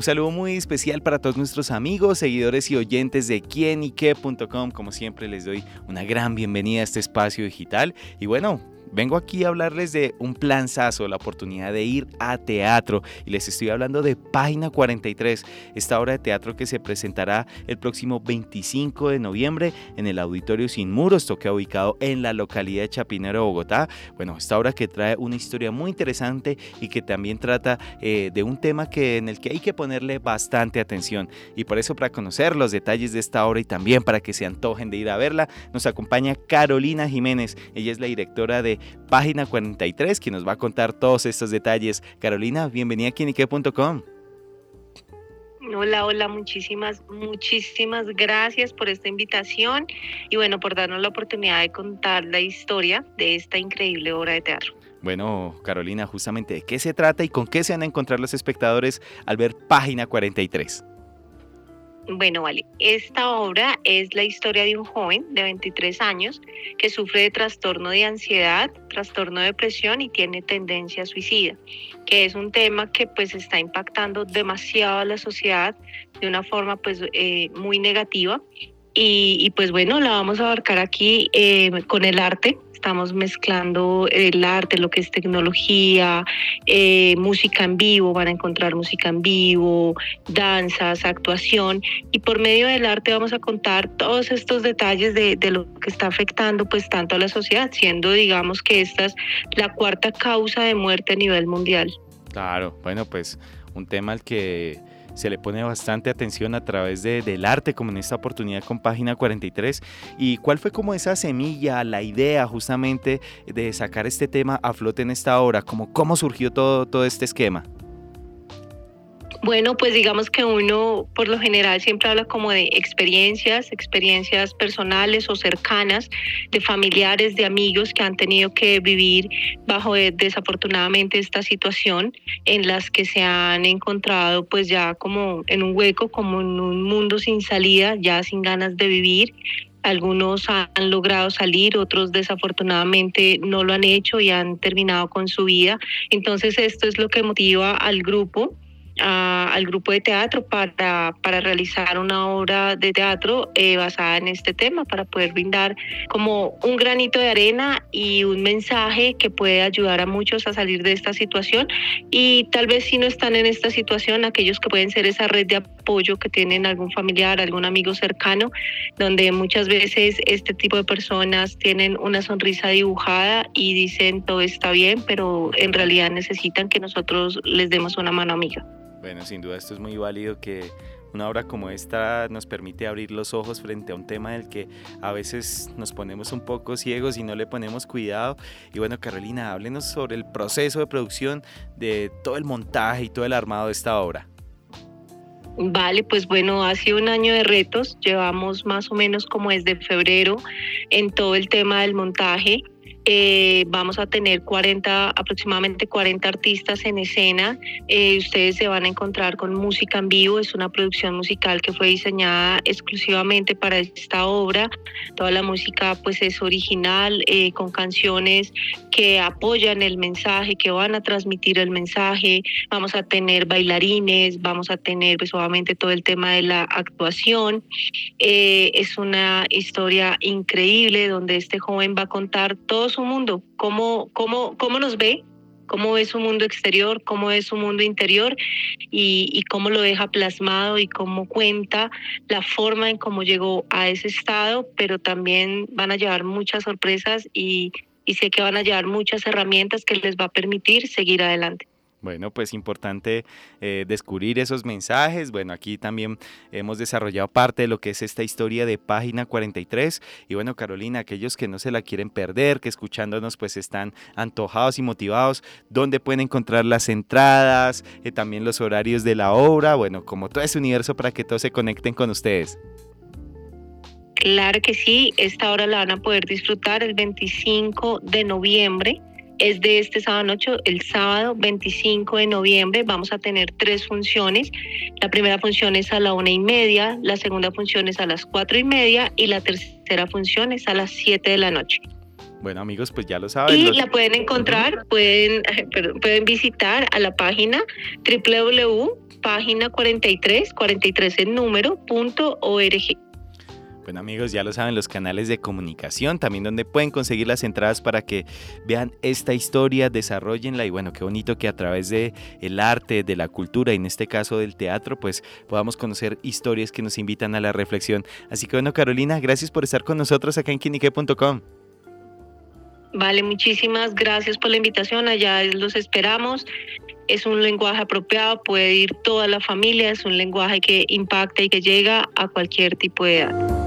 Un saludo muy especial para todos nuestros amigos, seguidores y oyentes de quienique.com. Como siempre les doy una gran bienvenida a este espacio digital. Y bueno, Vengo aquí a hablarles de un planzazo, la oportunidad de ir a teatro. Y les estoy hablando de Página 43, esta obra de teatro que se presentará el próximo 25 de noviembre en el Auditorio Sin Muros, toque ubicado en la localidad de Chapinero, Bogotá. Bueno, esta obra que trae una historia muy interesante y que también trata eh, de un tema que, en el que hay que ponerle bastante atención. Y por eso para conocer los detalles de esta obra y también para que se antojen de ir a verla, nos acompaña Carolina Jiménez, ella es la directora de página 43, que nos va a contar todos estos detalles. Carolina, bienvenida a Kinique.com. Hola, hola, muchísimas, muchísimas gracias por esta invitación y bueno, por darnos la oportunidad de contar la historia de esta increíble obra de teatro. Bueno, Carolina, justamente de qué se trata y con qué se van a encontrar los espectadores al ver página 43. Bueno, vale. Esta obra es la historia de un joven de 23 años que sufre de trastorno de ansiedad, trastorno de depresión y tiene tendencia suicida, que es un tema que pues está impactando demasiado a la sociedad de una forma pues eh, muy negativa. Y, pues bueno, la vamos a abarcar aquí eh, con el arte, estamos mezclando el arte, lo que es tecnología, eh, música en vivo, van a encontrar música en vivo, danzas, actuación y por medio del arte vamos a contar todos estos detalles de, lo que está afectando pues tanto a la sociedad, siendo digamos que esta es la cuarta causa de muerte a nivel mundial. Claro, bueno pues un tema al que se le pone bastante atención a través de, del arte, como en esta oportunidad con página 43. ¿Y cuál fue como esa semilla, la idea justamente de sacar este tema a flote en esta obra? Como, ¿Cómo surgió todo, todo este esquema? Bueno, pues digamos que uno por lo general siempre habla como de experiencias, experiencias personales o cercanas, de familiares, de amigos que han tenido que vivir bajo eh, desafortunadamente esta situación en las que se han encontrado pues ya como en un hueco, como en un mundo sin salida, ya sin ganas de vivir algunos han logrado salir, otros desafortunadamente no lo han hecho y han terminado con su vida. Entonces esto es lo que motiva al grupo al grupo de teatro para, para realizar una obra de teatro eh, basada en este tema, para poder brindar como un granito de arena y un mensaje que puede ayudar a muchos a salir de esta situación. Y tal vez si no están en esta situación, aquellos que pueden ser esa red de apoyo que tienen algún familiar, algún amigo cercano, donde muchas veces este tipo de personas tienen una sonrisa dibujada y dicen todo está bien, pero en realidad necesitan que nosotros les demos una mano amiga. Bueno, sin duda esto es muy válido que una obra como esta nos permite abrir los ojos frente a un tema del que a veces nos ponemos un poco ciegos y no le ponemos cuidado. Y bueno, Carolina, háblenos sobre el proceso de producción de todo el montaje y todo el armado de esta obra. Vale, pues bueno, ha sido un año de retos. Llevamos más o menos como desde febrero en todo el tema del montaje. Eh, vamos a tener 40, aproximadamente 40 artistas en escena. Eh, ustedes se van a encontrar con música en vivo. Es una producción musical que fue diseñada exclusivamente para esta obra. Toda la música pues es original, eh, con canciones que apoyan el mensaje, que van a transmitir el mensaje. Vamos a tener bailarines, vamos a tener pues obviamente todo el tema de la actuación. es una historia increíble donde este joven va a contar todo su mundo, cómo, cómo, cómo nos ve, cómo ve su mundo exterior, cómo ve su mundo interior y, cómo lo deja plasmado y cómo cuenta la forma en cómo llegó a ese estado, pero también van a llevar muchas sorpresas y, y sé que van a llevar muchas herramientas que les va a permitir seguir adelante. Bueno, pues importante eh, descubrir esos mensajes. Bueno, aquí también hemos desarrollado parte de lo que es esta historia de página 43. Y bueno, Carolina, aquellos que no se la quieren perder, que escuchándonos pues están antojados y motivados, ¿dónde pueden encontrar las entradas, eh, también los horarios de la obra? Bueno, como todo ese universo para que todos se conecten con ustedes. Claro que sí, esta hora la van a poder disfrutar el 25 de noviembre es de este sábado noche, el sábado 25 de noviembre vamos a tener tres funciones. La primera función es a la una y media, la segunda función es a las cuatro y media y la tercera función es a las siete de la noche. Bueno amigos, pues ya lo saben. Y la pueden encontrar, pueden, pueden visitar a la página www.página 43, 43 en número, punto org. Bueno amigos, ya lo saben, los canales de comunicación, también donde pueden conseguir las entradas para que vean esta historia, desarrollenla y bueno, qué bonito que a través de el arte, de la cultura y en este caso del teatro, pues podamos conocer historias que nos invitan a la reflexión. Así que bueno, Carolina, gracias por estar con nosotros acá en quinique.com. Vale, muchísimas gracias por la invitación. Allá los esperamos. Es un lenguaje apropiado, puede ir toda la familia, es un lenguaje que impacta y que llega a cualquier tipo de edad.